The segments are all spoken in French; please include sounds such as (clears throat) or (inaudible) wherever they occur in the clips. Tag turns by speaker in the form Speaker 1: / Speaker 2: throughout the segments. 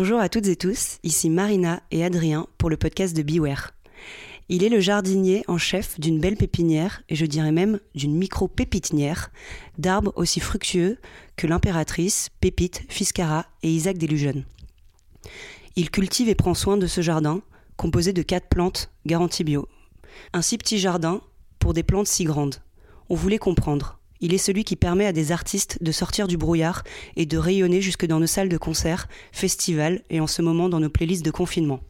Speaker 1: Bonjour à toutes et tous, ici Marina et Adrien pour le podcast de Beware. Il est le jardinier en chef d'une belle pépinière, et je dirais même d'une micro-pépitinière, d'arbres aussi fructueux que l'impératrice, Pépite, Fiscara et Isaac Delusion. Il cultive et prend soin de ce jardin, composé de quatre plantes garanties bio. Un si petit jardin pour des plantes si grandes. On voulait comprendre. Il est celui qui permet à des artistes de sortir du brouillard et de rayonner jusque dans nos salles de concert, festivals et en ce moment dans nos playlists de confinement.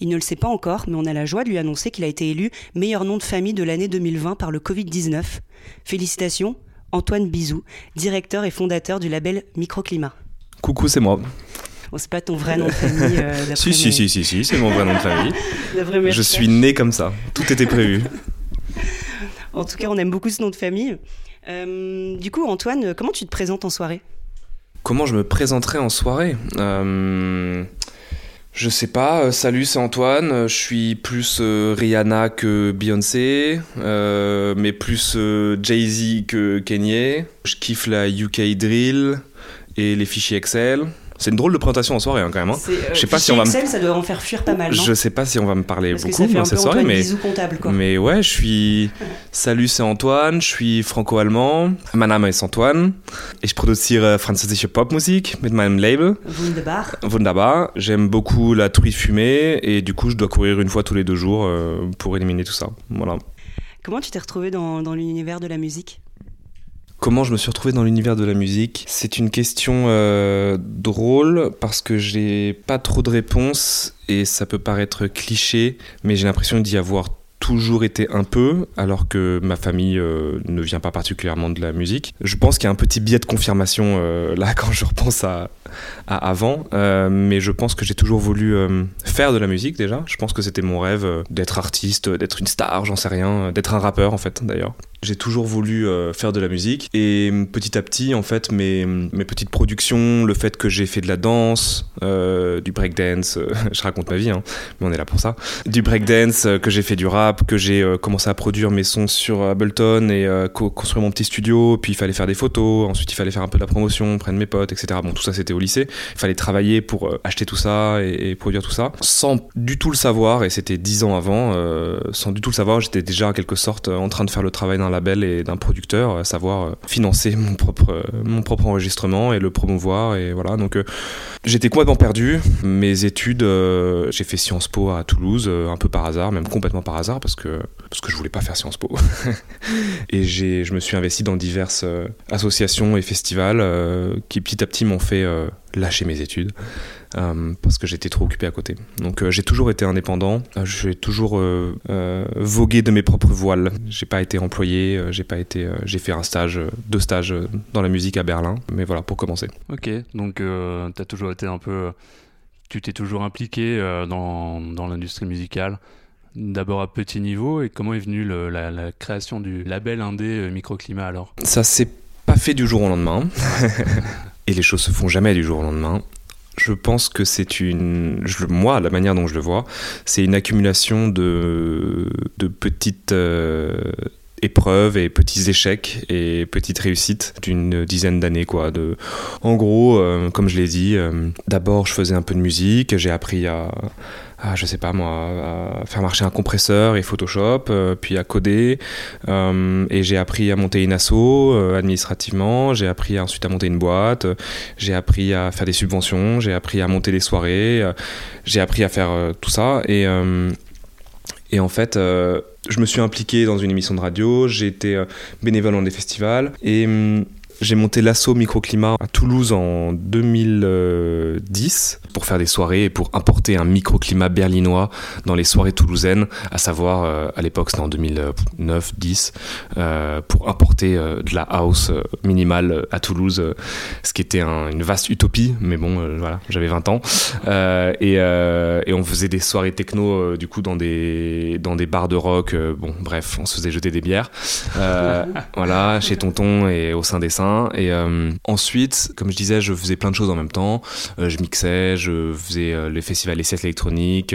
Speaker 1: Il ne le sait pas encore, mais on a la joie de lui annoncer qu'il a été élu meilleur nom de famille de l'année 2020 par le Covid-19. Félicitations, Antoine Bizou, directeur et fondateur du label Microclimat.
Speaker 2: Coucou, c'est moi.
Speaker 1: Bon, c'est pas ton vrai nom de famille. Euh,
Speaker 2: si, si, si, si, si, c'est mon vrai nom de famille. (laughs) Je suis né comme ça. Tout était prévu.
Speaker 1: en tout cas, on aime beaucoup ce nom de famille. Euh, du coup, Antoine, comment tu te présentes en soirée?
Speaker 2: Comment je me présenterai en soirée? Euh, Je sais pas. Euh, salut, c'est Antoine. Je suis plus Rihanna que Beyoncé, mais plus Jay-Z que Kanye. Je kiffe la UK drill et les fichiers Excel. C'est une drôle de présentation en soirée hein, quand même. Hein.
Speaker 1: Euh, je sais pas si on va
Speaker 2: Excel,
Speaker 1: ça doit en faire fuir pas mal. Non
Speaker 2: je sais pas si on va me parler
Speaker 1: Parce
Speaker 2: beaucoup
Speaker 1: dans
Speaker 2: cette soirée, mais
Speaker 1: quoi.
Speaker 2: mais ouais, je suis. Salut, c'est Antoine. Je suis franco-allemand. Mein Name ist Antoine. Ich produziere französische Popmusik mit meinem Label.
Speaker 1: Wunderbar.
Speaker 2: Wunderbar. J'aime beaucoup la truie fumée et du coup, je dois courir une fois tous les deux jours euh, pour éliminer tout ça. Voilà.
Speaker 1: Comment tu t'es retrouvé dans, dans l'univers de la musique?
Speaker 2: Comment je me suis retrouvé dans l'univers de la musique? C'est une question euh, drôle parce que j'ai pas trop de réponses et ça peut paraître cliché, mais j'ai l'impression d'y avoir toujours été un peu, alors que ma famille euh, ne vient pas particulièrement de la musique. Je pense qu'il y a un petit biais de confirmation euh, là (laughs) quand je repense à, à avant, mais je pense que j'ai toujours voulu faire de la musique déjà. Je pense que c'était mon rêve d'être artiste, d'être une star, j'en sais rien, d'être un rappeur en fait d'ailleurs. J'ai toujours voulu euh, faire de la musique. Et petit à petit, en fait, mes, mes petites productions, le fait que j'ai fait de la danse, euh, du breakdance, euh, (laughs) je raconte ma vie, hein, mais on est là pour ça, du breakdance, que j'ai fait du rap, que j'ai commencé à produire mes sons sur Ableton et construire mon petit studio, puis il fallait faire des photos, ensuite il fallait faire un peu de la promotion, prendre mes potes, etc. Bon, tout ça c'était au lycée, il fallait travailler pour acheter tout ça et, et, produire tout ça, sans du tout le savoir, et c'était dix ans avant, sans du tout le savoir, j'étais déjà en quelque sorte en train de faire le travail d'un label et d'un producteur, à savoir euh, financer mon propre, euh, mon propre enregistrement et le promouvoir. Et voilà, donc euh, j'étais complètement perdu. Mes études, j'ai fait Sciences Po à Toulouse, un peu par hasard, même complètement par hasard, parce que, parce que je voulais pas faire Sciences Po. (laughs) et je me suis investi dans diverses associations et festivals qui petit à petit m'ont fait lâcher mes études. Euh, parce que j'étais trop occupé à côté. Donc euh, j'ai toujours été indépendant, euh, j'ai toujours vogué de mes propres voiles. J'ai pas été employé, j'ai pas été, j'ai fait un stage, deux stages dans la musique à Berlin, mais voilà pour commencer.
Speaker 3: Ok, donc tu as toujours été un peu, tu t'es toujours impliqué dans, dans l'industrie musicale. D'abord à petit niveau, et comment est venue la, la, création du label indé Microclimat alors?
Speaker 2: Ça s'est pas fait du jour au lendemain. (laughs) et les choses se font jamais du jour au lendemain je pense que c'est une. moi, la manière dont je le vois, c'est une accumulation de, de petites. Euh, épreuves et petits échecs et petites réussites d'une dizaine d'années quoi de en gros euh, comme je l'ai dit euh, d'abord je faisais un peu de musique j'ai appris à je sais pas moi, à faire marcher un compresseur et Photoshop, euh, puis à coder. Euh, et j'ai appris à monter une asso euh, administrativement, j'ai appris ensuite à monter une boîte, j'ai appris à faire des subventions, j'ai appris à monter des soirées, j'ai appris à faire tout ça. Et, et en fait, je me suis impliqué dans une émission de radio, j'ai été bénévole dans des festivals. Et hum, j'ai monté l'assaut microclimat à Toulouse en 2010 pour faire des soirées et pour importer un microclimat berlinois dans les soirées toulousaines, à savoir euh, à l'époque c'était en 2009-10 euh, pour importer euh, de la house minimale à Toulouse, ce qui était une vaste utopie, mais bon voilà, j'avais 20 ans. Et, on faisait des soirées techno du coup dans des dans des bars de rock, bon bref, on se faisait jeter des bières, (laughs) voilà chez Tonton et au sein des Saints Et ensuite, comme je disais, je faisais plein de choses en même temps. je mixais, je faisais les festivals, les sets électroniques.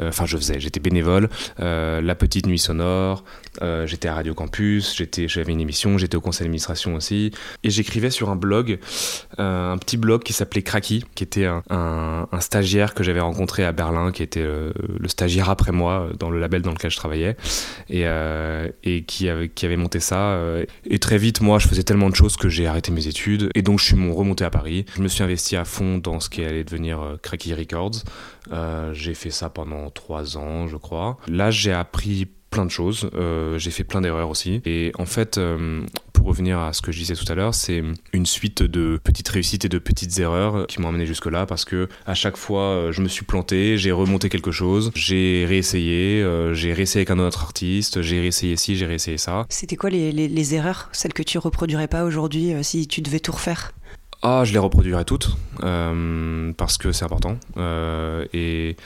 Speaker 2: Enfin, je faisais, j'étais bénévole. la petite nuit sonore. J'étais à Radio Campus. J'étais, j'avais une émission. J'étais au conseil d'administration aussi. Et j'écrivais sur un blog, un petit blog qui s'appelait Cracky, qui était un, stagiaire que j'avais rencontré à Berlin, qui était le stagiaire après moi dans le label dans lequel je travaillais. Et, qui, avait, monté ça. et très vite, moi, je faisais tellement de choses que j'ai arrêté mes études. Et donc, je suis remonté à Paris. Je me suis investi à fond dans ce qui allait devenir euh, Cracky Records. Euh, j'ai fait ça pendant trois ans, je crois. Là, j'ai appris plein de choses. Euh, j'ai fait plein d'erreurs aussi. Et en fait, euh, pour revenir à ce que je disais tout à l'heure, c'est une suite de petites réussites et de petites erreurs qui m'ont amené jusque-là parce que à chaque fois, euh, je me suis planté, j'ai remonté quelque chose, j'ai réessayé, j'ai réessayé avec un autre artiste, j'ai réessayé ci, j'ai réessayé ça.
Speaker 1: C'était quoi les, les, les, erreurs, celles que tu reproduirais pas aujourd'hui si tu devais tout refaire?
Speaker 2: Ah, je les reproduirais toutes parce que c'est important. et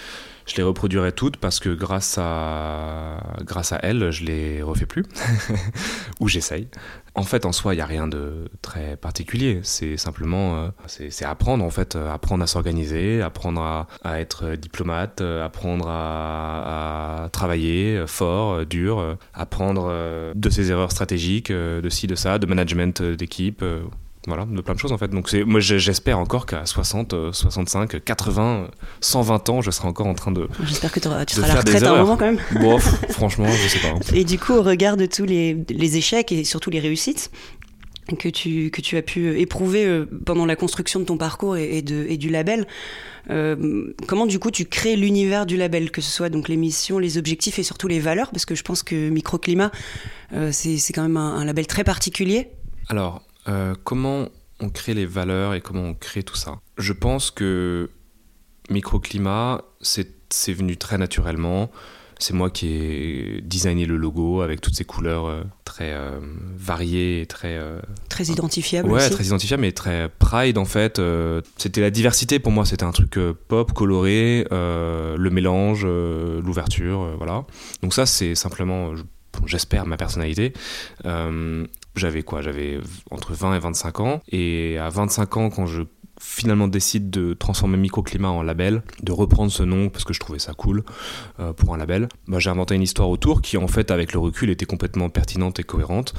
Speaker 2: je les reproduirai toutes parce que grâce à, grâce à elles, je les refais plus, (laughs) ou j'essaye. En fait, en soi, il n'y a rien de très particulier. C'est simplement, euh, c'est apprendre en fait, euh, apprendre à s'organiser, apprendre à, à, être diplomate, euh, apprendre à, à travailler fort, dur, apprendre de ses erreurs stratégiques, de ci, de ça, de management d'équipe voilà, de plein de choses en fait. Donc c'est, moi j'espère encore qu'à 60, 65, 80, 120 ans, je serai encore en train de.
Speaker 1: J'espère que tu seras à la retraite à un moment quand même.
Speaker 2: Bon, franchement, je sais pas. Hein.
Speaker 1: Et du coup, au regard de tous les, les échecs et surtout les réussites, que tu, que tu as pu éprouver euh, pendant la construction de ton parcours et, de, et du label. Euh, comment du coup tu crées l'univers du label, que ce soit donc les missions, les objectifs et surtout les valeurs, parce que je pense que Microclimat, euh, c'est quand même un, un, label très particulier.
Speaker 2: Alors, euh, comment on crée les valeurs et comment on crée tout ça? Je pense que microclimat, c'est venu très naturellement. C'est moi qui ai designé le logo avec toutes ces couleurs euh, très euh, variées et très.
Speaker 1: très identifiables.
Speaker 2: Ouais, très identifiables, mais très pride en fait. c'était la diversité pour moi, c'était un truc pop, coloré, le mélange, l'ouverture, voilà. Donc, ça, c'est simplement, j'espère, ma personnalité j'avais quoi? J'avais entre 20 et 25 ans. Et à 25 ans, quand je finalement décide de transformer Microclimat en label, de reprendre ce nom parce que je trouvais ça cool euh, pour un label, bah, j'ai inventé une histoire autour qui en fait avec le recul était complètement pertinente et cohérente.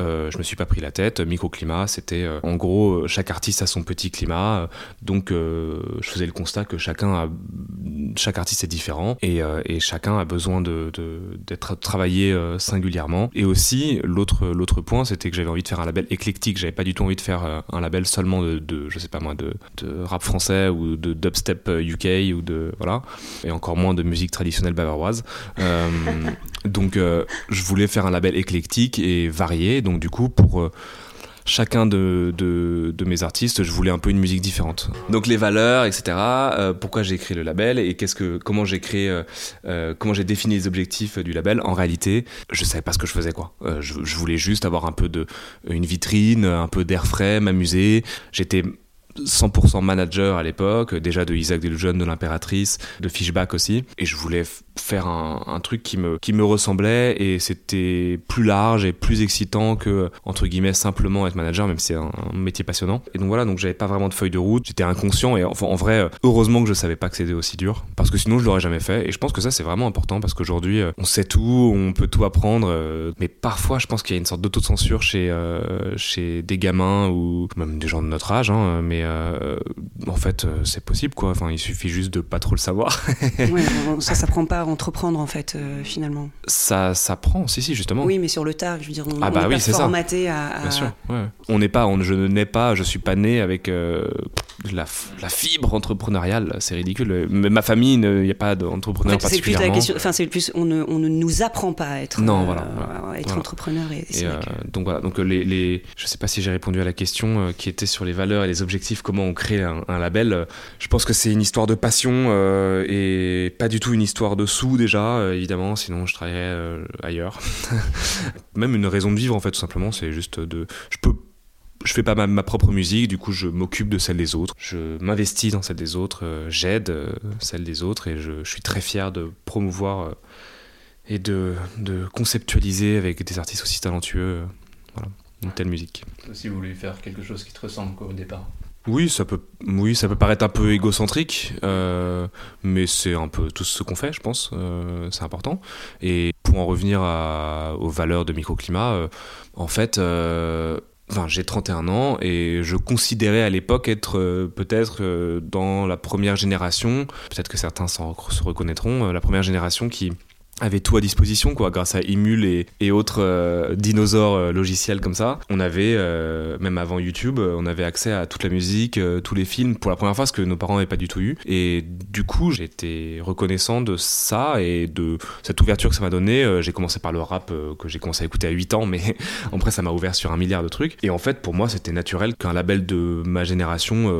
Speaker 2: Euh, je me suis pas pris la tête. Microclimat, c'était euh, en gros chaque artiste a son petit climat, donc je faisais le constat que chacun a, chaque artiste est différent et, chacun a besoin d'être travaillé singulièrement. Et aussi l'autre l'autre point, c'était que j'avais envie de faire un label éclectique. J'avais pas du tout envie de faire un label seulement de, de je sais pas moi de, de, rap français ou de dubstep UK ou de voilà et encore moins de musique traditionnelle bavaroise. Donc je voulais faire un label éclectique et varié donc du coup, pour euh, chacun de, mes artistes, je voulais un peu une musique différente. Donc les valeurs, etc. Euh, pourquoi j'ai créé le label et comment j'ai créé, euh, comment j'ai défini les objectifs du label? En réalité, je savais pas ce que je faisais quoi. Je, je, voulais juste avoir un peu de, une vitrine, un peu d'air frais, m'amuser. J'étais 100% manager à l'époque, déjà de Isaac Delusion, de l'impératrice, de Fishback aussi. Et je voulais faire un, truc qui me, qui me ressemblait et c'était plus large et plus excitant que, entre guillemets, simplement être manager, même si c'est un, métier passionnant. Et donc voilà, donc j'avais pas vraiment de feuille de route, j'étais inconscient et en vrai, heureusement que je savais pas que c'était aussi dur parce que sinon je l'aurais jamais fait. Et je pense que ça c'est vraiment important parce qu'aujourd'hui on sait tout, on peut tout apprendre, euh, mais parfois je pense qu'il y a une sorte d'autocensure chez, euh, chez des gamins ou même des gens de notre âge, hein, mais euh, en fait c'est possible quoi. Enfin, il suffit juste de pas trop le savoir. (laughs)
Speaker 1: ouais, ça s'apprend (laughs) pas entreprendre en fait euh, finalement
Speaker 2: Ça s'apprend, si si justement.
Speaker 1: Oui, mais sur le tas, je veux dire, on,
Speaker 2: ah bah
Speaker 1: oui,
Speaker 2: c'est
Speaker 1: formaté à,
Speaker 2: Bien sûr, On n'est pas, on, je ne nais pas, je suis pas né avec euh, la, la, fibre entrepreneuriale, c'est ridicule. Mais ma famille, il n'y a pas d'entrepreneur particulièrement.
Speaker 1: Plus la question, enfin c'est plus, on ne, on ne, nous apprend pas à être,
Speaker 2: non, voilà,
Speaker 1: euh, être entrepreneur. Et,
Speaker 2: Donc voilà, donc les, les, je sais pas si j'ai répondu à la question qui était sur les valeurs et les objectifs, comment on crée un, label. Je pense que c'est une histoire de passion et pas du tout une histoire de sous déjà, euh, évidemment, sinon je travaillerais euh, ailleurs. (laughs) Même une raison de vivre, en fait, tout simplement, c'est juste de. Je peux je fais pas ma, propre musique, du coup je m'occupe de celle des autres, je m'investis dans celle des autres, euh, j'aide celle des autres et je, suis très fier de promouvoir et de, conceptualiser avec des artistes aussi talentueux. une telle musique.
Speaker 3: As aussi voulu faire quelque chose qui te ressemble au départ.
Speaker 2: Oui, ça peut, oui, ça peut paraître un peu égocentrique, euh, mais c'est un peu tout ce qu'on fait, je pense. Euh, c'est important. Et pour en revenir aux valeurs de microclimat, euh, en fait, enfin, j'ai 31 ans et je considérais à l'époque être peut-être dans la première génération, peut-être que certains se reconnaîtront, la première génération qui avait tout à disposition quoi grâce à Emule et, autres euh, dinosaures euh, logiciels comme ça. On avait euh, même avant YouTube on avait accès à toute la musique tous les films pour la première fois ce que nos parents n'avaient pas du tout eu. Et du coup j'étais reconnaissant de ça et de cette ouverture que ça m'a donné j'ai commencé par le rap que j'ai commencé à écouter à 8 ans mais (laughs) après ça m'a ouvert sur un milliard de trucs. Et en fait pour moi c'était naturel qu'un label de ma génération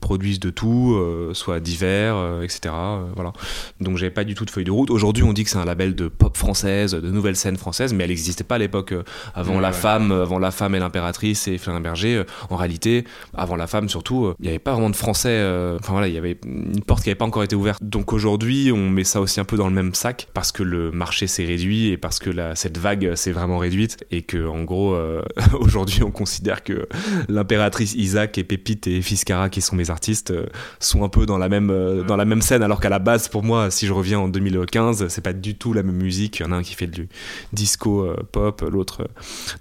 Speaker 2: produise de tout soit divers etc voilà. Donc j'avais pas du tout de feuille de route. Aujourd'hui, on dit que c'est un label de pop française, de nouvelle scène française, mais elle n'existait pas à l'époque. euh, Avant
Speaker 3: Ouais,
Speaker 2: la
Speaker 3: ouais.
Speaker 2: femme, euh, avant la femme et l'impératrice et Félin Berger. euh, En réalité, avant la femme surtout, il n'y avait pas vraiment de français. Enfin voilà, il y avait une porte qui n'avait pas encore été ouverte. Donc aujourd'hui, on met ça aussi un peu dans le même sac parce que le marché s'est réduit et parce que la, cette vague s'est vraiment réduite et que en gros, euh, (laughs) aujourd'hui, on considère que l'impératrice Isaac et Pépite et Fiscara, qui sont mes artistes, euh, sont un peu dans la même euh, dans la même scène alors qu'à la base pour moi si je reviens en 2015 c'est pas du tout la même musique. Il y en a un qui fait du disco euh, pop l'autre euh,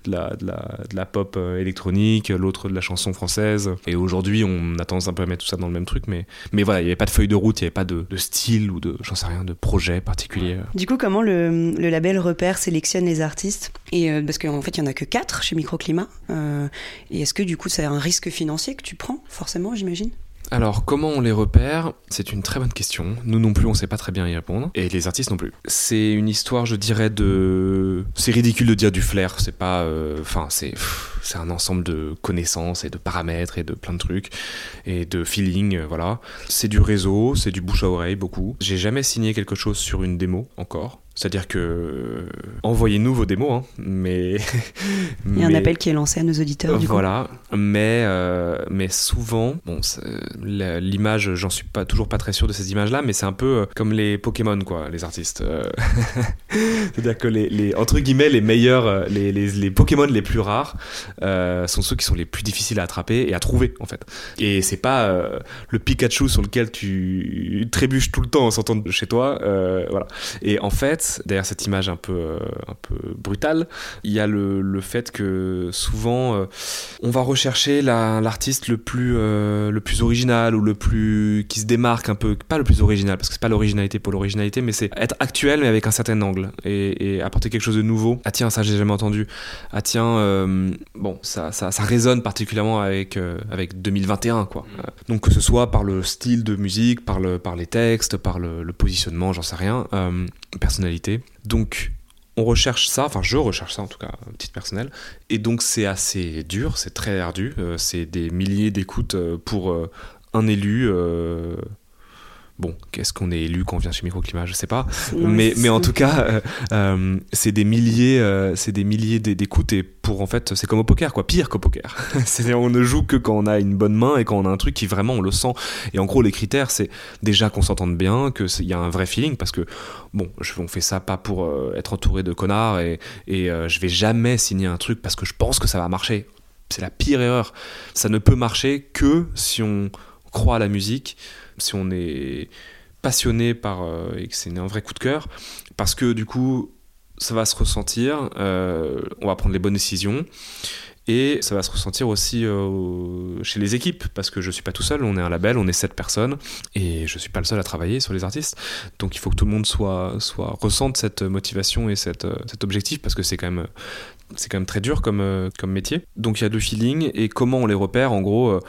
Speaker 2: de la, de la pop euh, électronique l'autre de la chanson française. Et aujourd'hui on a tendance un peu à mettre tout ça dans le même truc mais mais voilà il y avait pas de feuille de route il y avait pas de, style ou de j'en sais rien de projet particulier.
Speaker 1: Du coup, comment le, label repère, sélectionne les artistes? Et Parce qu'en fait, il y en a que 4 chez Microclimat. Et est-ce que du coup, c'est un risque financier que tu prends, forcément, j'imagine?
Speaker 2: Alors, comment on les repère? C'est une très bonne question. Nous non plus, on sait pas très bien y répondre. Et les artistes non plus. C'est une histoire, je dirais, de. C'est ridicule de dire du flair. C'est pas. euh, Enfin, c'est. C'est un ensemble de connaissances et de paramètres et de plein de trucs. Et de feeling, euh, voilà. C'est du réseau, c'est du bouche à oreille, beaucoup. J'ai jamais signé quelque chose sur une démo encore. C'est-à-dire que. euh, Envoyez-nous vos démos, hein. Mais. (laughs)
Speaker 1: Il y a un
Speaker 2: mais-
Speaker 1: appel qui est lancé à nos auditeurs, du coup.
Speaker 2: voilà, mais, euh, mais souvent, bon, l'image, j'en suis pas, toujours pas très sûr de ces images-là, mais c'est un peu euh, comme les Pokémon, quoi, les artistes. (laughs) C'est-à-dire que les, les- entre guillemets, les meilleurs, les, les, les Pokémon les plus rares euh, sont ceux qui sont les plus difficiles à attraper et à trouver, en fait. Et c'est pas euh, le Pikachu sur lequel tu trébuches tout le temps en sortant de chez toi, voilà. Et en fait, derrière cette image un peu, euh, un peu brutale, il y a le, le fait que souvent euh, on va rechercher la- l'artiste le plus euh, le plus original ou le plus qui se démarque un peu pas le plus original parce que c'est pas l'originalité pour l'originalité mais c'est être actuel mais avec un certain angle et, et apporter quelque chose de nouveau. Ah tiens ça j'ai jamais entendu. Ah tiens euh, bon ça, ça ça résonne particulièrement avec euh, avec 2021 quoi. Euh, donc que ce soit par le style de musique par le par les textes par le, le positionnement j'en sais rien euh, personnalité donc on recherche ça, enfin je recherche ça en tout cas, à titre personnel, et donc c'est assez dur, c'est très ardu, euh, c'est des milliers d'écoutes euh, pour euh, un élu. Bon, qu'est-ce qu'on est élu quand on vient chez Microclimat, je sais pas,
Speaker 1: Non,
Speaker 2: mais, en tout cas, euh, euh, c'est des milliers, euh, c'est des milliers d'é- d'écoutes et pour en fait, c'est comme au poker, quoi, pire qu'au poker. (laughs) C'est-à-dire, on ne joue que quand on a une bonne main et quand on a un truc qui vraiment on le sent. Et en gros, les critères, c'est déjà qu'on s'entende bien, que c'est- il y a un vrai feeling, parce que bon, je, on fait ça pas pour être entouré de connards et, et je vais jamais signer un truc parce que je pense que ça va marcher. C'est la pire erreur. Ça ne peut marcher que si on croit à la musique, si on est passionné par euh, et que c'est un vrai coup de cœur, parce que du coup, ça va se ressentir, euh, on va prendre les bonnes décisions. Et ça va se ressentir aussi euh, chez les équipes, parce que je suis pas tout seul, on est un label, on est sept personnes, et je suis pas le seul à travailler sur les artistes. Donc il faut que tout le monde soit, soit ressente cette motivation et cette, cet objectif, parce que c'est quand même c'est quand même très dur comme, euh, comme métier. Donc il y a deux feelings et comment on les repère En gros, euh,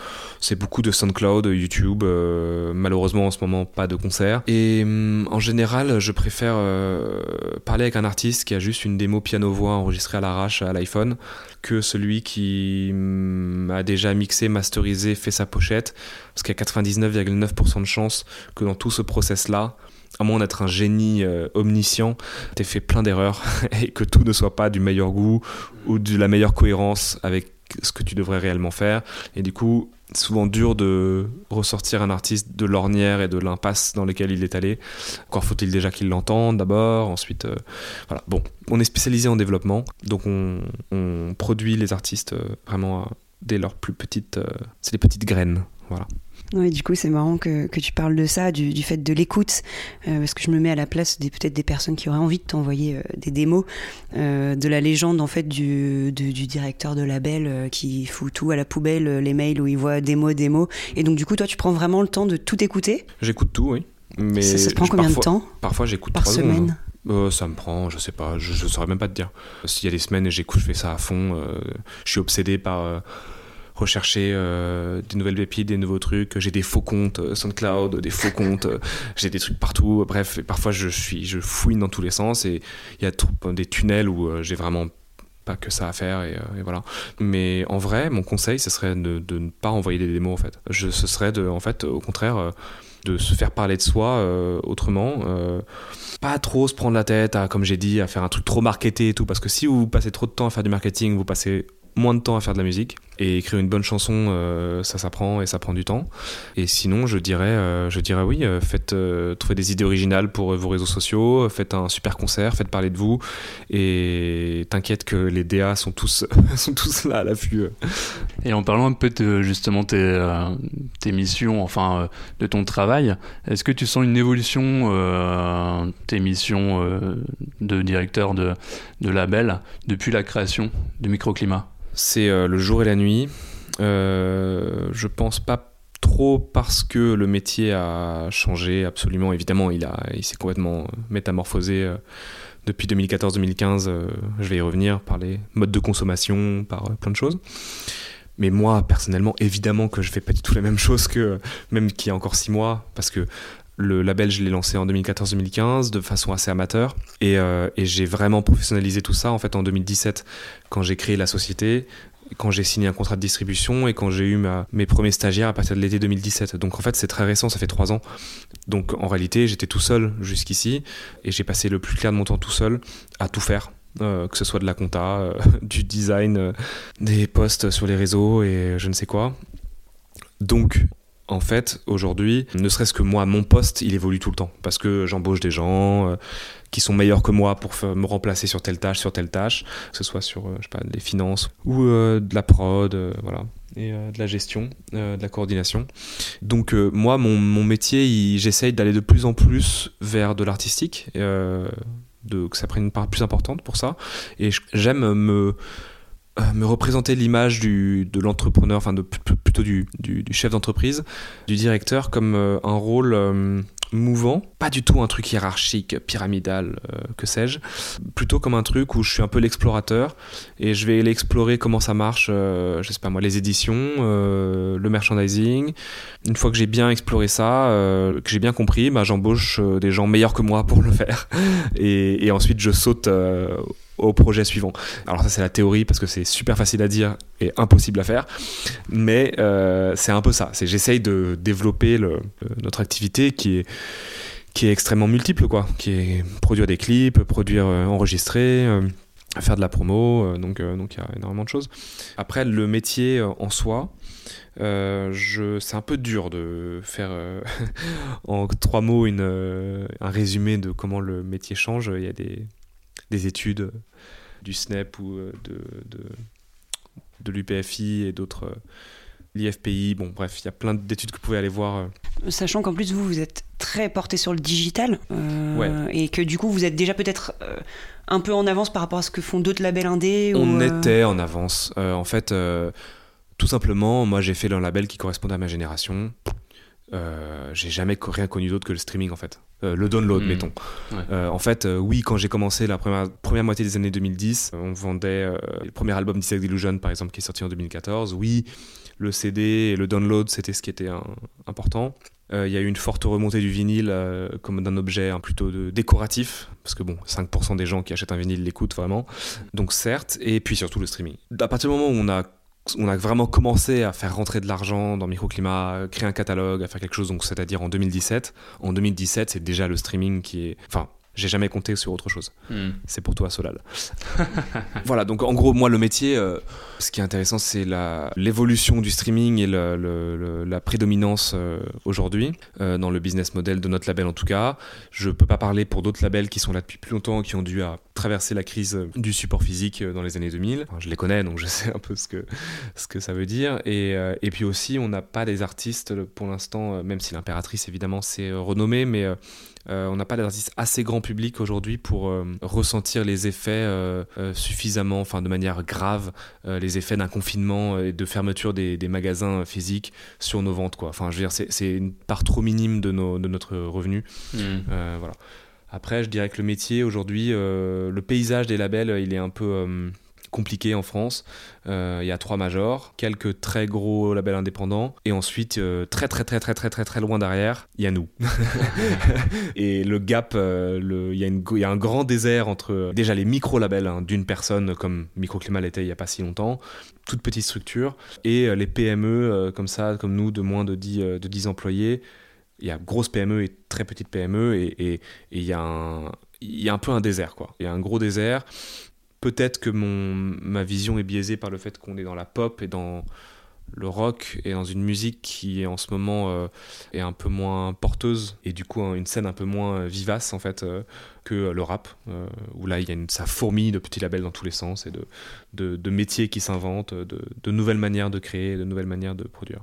Speaker 2: c'est beaucoup de SoundCloud, YouTube. euh, malheureusement en ce moment pas de concert. Et hum, en général, je préfère parler avec un artiste qui a juste une démo piano-voix enregistrée à l'arrache à l'iPhone que celui qui hum, a déjà mixé, masterisé, fait sa pochette. Parce qu'il y a 99,9% de chances que dans tout ce process-là, à moins d'être un génie euh, omniscient, t'aies fait plein d'erreurs (laughs) et que tout ne soit pas du meilleur goût ou de la meilleure cohérence avec ce que tu devrais réellement faire. Et du coup, souvent dur de ressortir un artiste de l'ornière et de l'impasse dans lesquelles il est allé. Encore faut-il déjà qu'il l'entende d'abord, ensuite... euh, voilà, bon, on est spécialisé en développement, donc on, produit les artistes euh, vraiment dès leur plus petites... c'est des petites graines, voilà.
Speaker 1: Ouais, du coup, c'est marrant que, que tu parles de ça, du, du fait de l'écoute, euh, parce que je me mets à la place des peut-être des personnes qui auraient envie de t'envoyer euh, des démos, euh, de la légende en fait du, du, du directeur de label qui fout tout à la poubelle, les mails où il voit démo, démo, et donc du coup, toi, tu prends vraiment le temps de tout écouter?
Speaker 2: J'écoute tout, oui. Mais
Speaker 1: ça, ça te prend combien
Speaker 2: parfois,
Speaker 1: de temps
Speaker 2: Parfois j'écoute
Speaker 1: par
Speaker 2: secondes.
Speaker 1: semaine?
Speaker 2: Euh, ça me prend, je sais pas, je, je saurais même pas te dire. S'il y a des semaines et j'écoute, je fais ça à fond. euh, je suis obsédé par euh, rechercher euh, des nouvelles pépites, des nouveaux trucs. J'ai des faux comptes euh, SoundCloud, des faux comptes. euh, j'ai des trucs partout. Bref, et parfois je suis, je fouine dans tous les sens et il y a des tunnels où j'ai vraiment pas que ça à faire et, voilà. Mais en vrai, mon conseil, ce serait de, ne pas envoyer des démos en fait. Je, ce serait de, en fait, au contraire, de se faire parler de soi autrement. pas trop se prendre la tête à, comme j'ai dit, à faire un truc trop marketé et tout. Parce que si vous passez trop de temps à faire du marketing, vous passez moins de temps à faire de la musique. Et écrire une bonne chanson, euh, ça s'apprend et ça prend du temps. Et sinon, je dirais, euh, je dirais oui, euh, faites, trouvez des idées originales pour vos réseaux sociaux, faites un super concert, faites parler de vous. Et t'inquiète que les DA sont tous, (laughs) sont tous là à l'affût.
Speaker 3: Et en parlant un peu de justement tes, tes missions, enfin de ton travail, est-ce que tu sens une évolution tes missions de directeur de, de label depuis la création du microclimat?
Speaker 2: C'est euh, le jour et la nuit. Euh, je pense pas trop parce que le métier a changé absolument. Évidemment, il, il s'est complètement métamorphosé euh, depuis 2014-2015. euh, je vais y revenir par les modes de consommation, par plein de choses. Mais moi, personnellement, évidemment que je fais pas du tout la même chose que même qu'il y a encore six mois, parce que le label, je l'ai lancé en 2014-2015 de façon assez amateur, et, euh, et j'ai vraiment professionnalisé tout ça en fait en 2017 quand j'ai créé la société, quand j'ai signé un contrat de distribution et quand j'ai eu mes premiers stagiaires à partir de l'été 2017. Donc en fait, c'est très récent, ça fait trois ans. Donc en réalité, j'étais tout seul jusqu'ici et j'ai passé le plus clair de mon temps tout seul à tout faire. euh, que ce soit de la compta, euh, (laughs) du design, des posts sur les réseaux et je ne sais quoi. Donc, en fait, aujourd'hui, ne serait-ce que moi, mon poste, il évolue tout le temps parce que j'embauche des gens euh, qui sont meilleurs que moi pour me remplacer sur telle tâche, sur telle tâche, que ce soit sur, euh, je sais pas, les finances ou euh, de la prod, voilà, et de la gestion, de la coordination. Donc, moi, mon, métier, j'essaye d'aller de plus en plus vers de l'artistique, que ça prenne une part plus importante pour ça. Et j'aime me me représenter l'image de l'entrepreneur, enfin de, pl- plutôt du, du, du chef d'entreprise, du directeur, comme euh, un rôle euh, mouvant, pas du tout un truc hiérarchique, pyramidal, euh, que sais-je, plutôt comme un truc où je suis un peu l'explorateur et je vais aller explorer comment ça marche, euh, je sais pas moi, les éditions, euh, le merchandising. Une fois que j'ai bien exploré ça, euh, que j'ai bien compris, bah, j'embauche euh, des gens meilleurs que moi pour le faire. (laughs) Et, et ensuite je saute euh, au projet suivant. Alors ça c'est la théorie parce que c'est super facile à dire et impossible à faire, mais euh, c'est un peu ça. C'est j'essaye de développer le- notre activité qui est qui est extrêmement multiple quoi, qui est produire des clips, produire, euh, enregistrer. euh, faire de la promo, euh, donc euh, il y a énormément de choses. Après le métier euh, en soi, euh, c'est un peu dur de faire euh, (laughs) en trois mots euh, un résumé de comment le métier change. Il y a des, des études euh, du SNEP ou euh, de, de, de l'UPFI et d'autres, euh, l'IFPI. Bon, bref, il y a plein d'études que vous pouvez aller voir.
Speaker 1: Sachant qu'en plus, vous, vous êtes très porté sur le digital euh,
Speaker 2: Ouais.
Speaker 1: et que du coup, vous êtes déjà peut-être euh, un peu en avance par rapport à ce que font d'autres labels indés.
Speaker 2: On
Speaker 1: ou, euh,
Speaker 2: était en avance. En fait, tout simplement, moi j'ai fait un label qui correspondait à ma génération. Euh, j'ai jamais rien connu d'autre que le streaming en fait. Euh, le download,
Speaker 3: Mhm.
Speaker 2: mettons.
Speaker 3: Ouais.
Speaker 2: Euh, en fait, oui, quand j'ai commencé la première, première moitié des années 2010, on vendait le premier album d'Isaac Delusion, par exemple, qui est sorti en 2014. Oui, le CD et le download, c'était ce qui était un- important. Il y a eu une forte remontée du vinyle comme d'un objet hein, plutôt de, décoratif, parce que bon, 5% des gens qui achètent un vinyle l'écoutent vraiment. Donc certes, et puis surtout le streaming. À partir du moment où on a on a vraiment commencé à faire rentrer de l'argent dans Microclimat, créer un catalogue, à faire quelque chose, donc c'est-à-dire en 2017. En 2017, c'est déjà le streaming qui est. Enfin, j'ai jamais compté sur autre chose. Hmm. C'est pour toi, Solal. (laughs) voilà, donc en gros, moi, le métier, euh, ce qui est intéressant, c'est l'évolution du streaming et la prédominance euh, aujourd'hui, euh, dans le business model de notre label en tout cas. Je peux pas parler pour d'autres labels qui sont là depuis plus longtemps, qui ont dû à traverser la crise du support physique dans les années 2000. je les connais, donc je (laughs) sais un peu ce que, ce que ça veut dire. Et, et puis aussi, on n'a pas des artistes pour l'instant, même si l'impératrice, évidemment, s'est renommée, mais euh, on n'a pas d'artistes assez grand public aujourd'hui pour euh, ressentir les effets euh, suffisamment, enfin de manière grave, les effets d'un confinement et de fermeture des, magasins physiques sur nos ventes. Quoi. Enfin, je veux dire, c'est une part trop minime de, de notre revenu. Mmh. voilà. Après, je dirais que le métier aujourd'hui, le paysage des labels, il est un peu compliqué en France. Euh, il y a trois majors, quelques très gros labels indépendants, et ensuite euh, très très très très très très très loin derrière, il y a nous. (laughs) et le gap, euh, il y, y, a un grand désert entre déjà les micro labels hein, d'une personne comme Microclimat l'était il y a pas si longtemps, toute petite structure, et les PME comme ça, comme nous, de moins de 10, de 10 employés. Il y a grosse PME et très petite PME, et il y a un il y a un peu un désert quoi. Il y a un gros désert peut-être que mon, ma vision est biaisée par le fait qu'on est dans la pop et dans le rock et dans une musique qui en ce moment euh, est un peu moins porteuse et du coup une scène un peu moins vivace en fait euh, que le rap euh, où là il y a une, ça fourmille de petits labels dans tous les sens et de, de, métiers qui s'inventent de, de, nouvelles manières de créer de nouvelles manières de produire.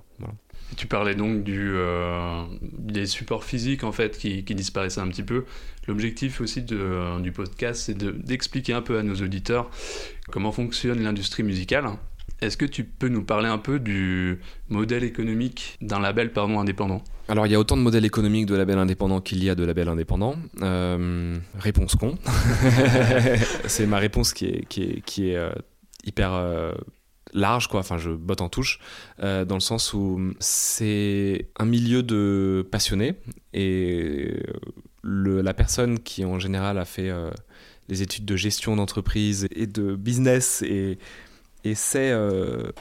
Speaker 3: Tu parlais donc du, euh, des supports physiques en fait qui, qui disparaissaient un petit peu. L'objectif aussi de, euh, du podcast, c'est d'expliquer un peu à nos auditeurs comment fonctionne l'industrie musicale. Est-ce que tu peux nous parler un peu du modèle économique d'un label pardon, indépendant?
Speaker 2: Alors il y a autant de modèles économiques de labels indépendants qu'il y a de labels indépendants. Euh, réponse con. (laughs) c'est ma réponse qui est, qui est, qui est hyper large, quoi. Enfin, je botte en touche, euh, dans le sens où c'est un milieu de passionnés et le, la personne qui en général a fait euh, les études de gestion d'entreprise et de business et, et sait euh,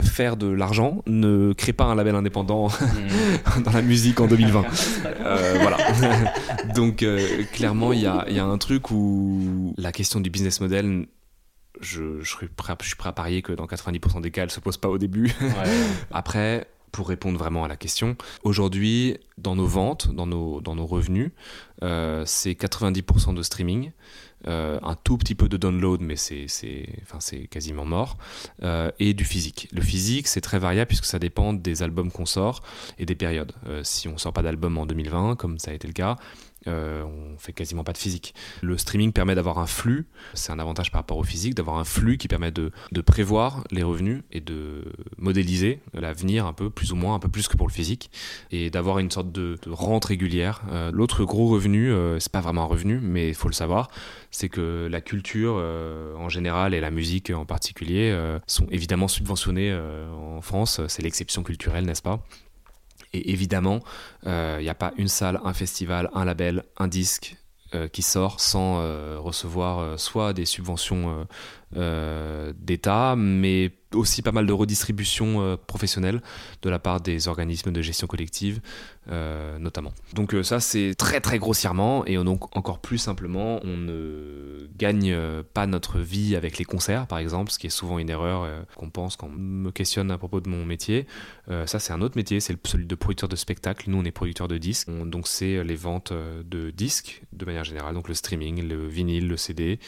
Speaker 2: faire de l'argent ne crée pas un label indépendant mmh. (laughs) dans la musique en 2020. (laughs) voilà. (laughs) Donc clairement, il y a, y a, un truc où la question du business model je, je, suis prêt, je suis prêt à parier que dans 90% des cas, elle se pose pas au début. (laughs) Après, pour répondre vraiment à la question, aujourd'hui, dans nos ventes, dans nos, dans nos revenus, euh, c'est 90% de streaming, euh, un tout petit peu de download, mais c'est enfin, quasiment mort, euh, et du physique. Le physique, c'est très variable puisque ça dépend des albums qu'on sort et des périodes. si on sort pas d'album en 2020, comme ça a été le cas, euh, on fait quasiment pas de physique. Le streaming permet d'avoir un flux, c'est un avantage par rapport au physique, d'avoir un flux qui permet de, prévoir les revenus et de modéliser l'avenir un peu, plus ou moins, un peu plus que pour le physique, et d'avoir une sorte de, rente régulière. Euh, l'autre gros revenu, euh, c'est pas vraiment un revenu, mais il faut le savoir, c'est que la culture en général et la musique en particulier sont évidemment subventionnés en France, c'est l'exception culturelle, n'est-ce pas? Et évidemment, il euh, n'y a pas une salle, un festival, un label, un disque euh, qui sort sans euh, recevoir soit des subventions d'État, mais aussi pas mal de redistribution professionnelle de la part des organismes de gestion collective, euh, notamment. Donc euh, ça, c'est très très grossièrement, et donc encore plus simplement, on ne gagne pas notre vie avec les concerts, par exemple, ce qui est souvent une erreur qu'on pense quand on me questionne à propos de mon métier. ça, c'est un autre métier, c'est celui de producteur de spectacle. Nous, on est producteur de disques, donc c'est les ventes de disques de manière générale, donc le streaming, le vinyle, le CD.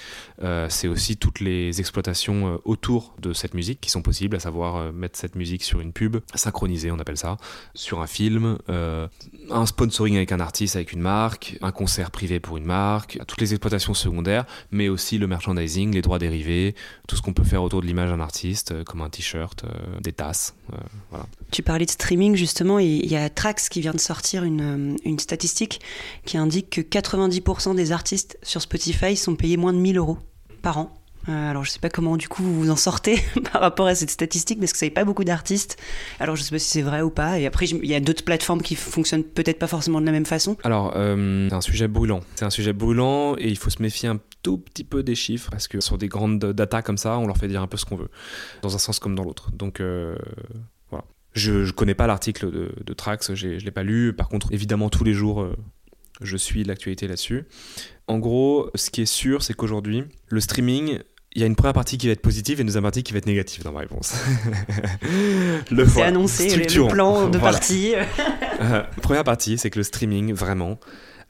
Speaker 2: c'est aussi toutes les exploitations autour de cette musique qui sont possibles, à savoir euh, mettre cette musique sur une pub, synchroniser, on appelle ça, sur un film, euh, un sponsoring avec un artiste, avec une marque, un concert privé pour une marque, toutes les exploitations secondaires, mais aussi le merchandising, les droits dérivés, tout ce qu'on peut faire autour de l'image d'un artiste, euh, comme un t-shirt, des tasses. voilà.
Speaker 1: Tu parlais de streaming justement, il y a Trax qui vient de sortir une, une statistique qui indique que 90% des artistes sur Spotify sont payés moins de 1000 euros par an. Euh, alors je sais pas comment du coup vous vous en sortez (laughs) par rapport à cette statistique parce que ça n'est pas beaucoup d'artistes. Alors je sais pas si c'est vrai ou pas. Et après il y a d'autres plateformes qui fonctionnent peut-être pas forcément de la même façon.
Speaker 2: Alors euh, c'est un sujet brûlant. C'est un sujet brûlant et il faut se méfier un tout petit peu des chiffres parce que sur des grandes data comme ça, on leur fait dire un peu ce qu'on veut, dans un sens comme dans l'autre. Donc euh, voilà. Je, je connais pas l'article de, de Trax, je l'ai pas lu. Par contre, évidemment tous les jours je suis l'actualité là-dessus. En gros, ce qui est sûr, c'est qu'aujourd'hui, le streaming, il y a une première partie qui va être positive et une deuxième partie qui va être négative dans ma réponse. (laughs)
Speaker 1: le C'est annoncé, le plan de partie. (laughs)
Speaker 2: Euh, première partie, c'est que le streaming, vraiment,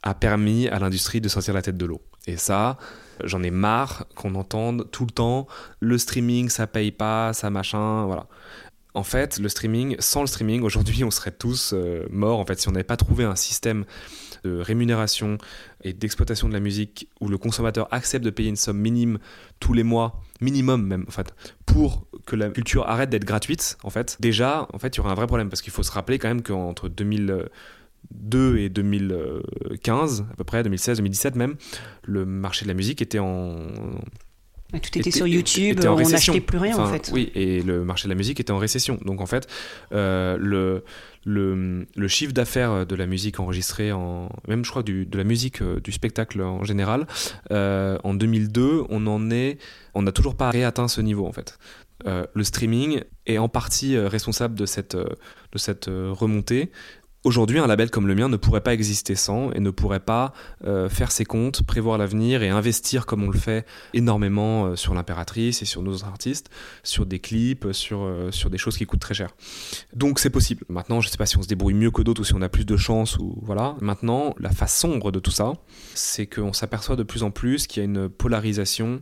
Speaker 2: a permis à l'industrie de sortir la tête de l'eau. Et ça, j'en ai marre qu'on entende tout le temps le streaming, ça paye pas, ça machin, voilà. En fait, le streaming, sans le streaming, aujourd'hui, on serait tous euh, morts. En fait, si on n'avait pas trouvé un système de rémunération et d'exploitation de la musique où le consommateur accepte de payer une somme minime tous les mois, minimum même, en fait, pour que la culture arrête d'être gratuite, en fait, déjà, en fait, il y aurait un vrai problème parce qu'il faut se rappeler quand même qu'entre 2002 et 2015, à peu près, 2016, 2017 même, le marché de la musique était en
Speaker 1: tout était, sur YouTube, on n'achetait plus rien en fait.
Speaker 2: Oui, et le marché de la musique était en récession. Donc en fait, euh, le, le, le, chiffre d'affaires de la musique enregistrée, en, même je crois du, de la musique, euh, du spectacle en général, euh, en 2002, on en est, on n'a toujours pas réatteint ce niveau en fait. le streaming est en partie responsable de cette, de cette remontée, Aujourd'hui, un label comme le mien ne pourrait pas exister sans et ne pourrait pas euh, faire ses comptes, prévoir l'avenir et investir comme on le fait énormément euh, sur l'impératrice et sur nos artistes, sur des clips, sur, euh, sur des choses qui coûtent très cher. Donc c'est possible. Maintenant, je ne sais pas si on se débrouille mieux que d'autres ou si on a plus de chance ou voilà. Maintenant, la face sombre de tout ça, c'est qu'on s'aperçoit de plus en plus qu'il y a une polarisation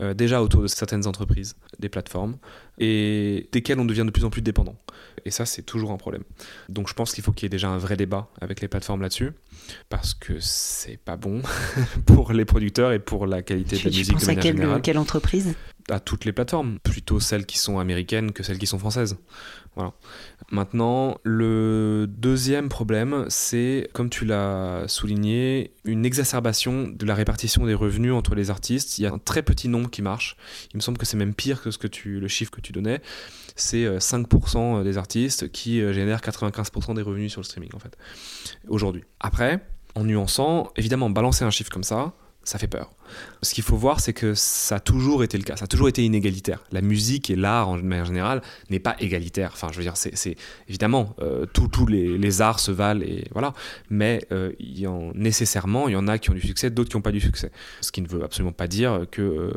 Speaker 2: déjà autour de certaines entreprises, des plateformes, et desquelles on devient de plus en plus dépendant. Et ça, c'est toujours un problème. Donc je pense qu'il faut qu'il y ait déjà un vrai débat avec les plateformes là-dessus, parce que c'est pas bon (laughs) pour les producteurs et pour la qualité de la musique de manière
Speaker 1: quelle,
Speaker 2: générale.
Speaker 1: quelle entreprise?
Speaker 2: À toutes les plateformes, plutôt celles qui sont américaines que celles qui sont françaises. Voilà. Maintenant, le deuxième problème, c'est, comme tu l'as souligné, une exacerbation de la répartition des revenus entre les artistes. Il y a un très petit nombre qui marche. Il me semble que c'est même pire que ce que tu, le chiffre que tu donnais. C'est 5% euh, des artistes qui euh, génèrent 95% des revenus sur le streaming, en fait, aujourd'hui. Après, en nuançant, évidemment, balancer un chiffre comme ça, ça fait peur. Ce qu'il faut voir, c'est que ça a toujours été le cas, ça a toujours été inégalitaire. La musique et l'art, en manière générale, n'est pas égalitaire. Enfin, je veux dire, c'est évidemment, euh, tous les, arts se valent, et voilà. Mais euh, y en, nécessairement, il y en a qui ont du succès, d'autres qui n'ont pas du succès. Ce qui ne veut absolument pas dire que euh,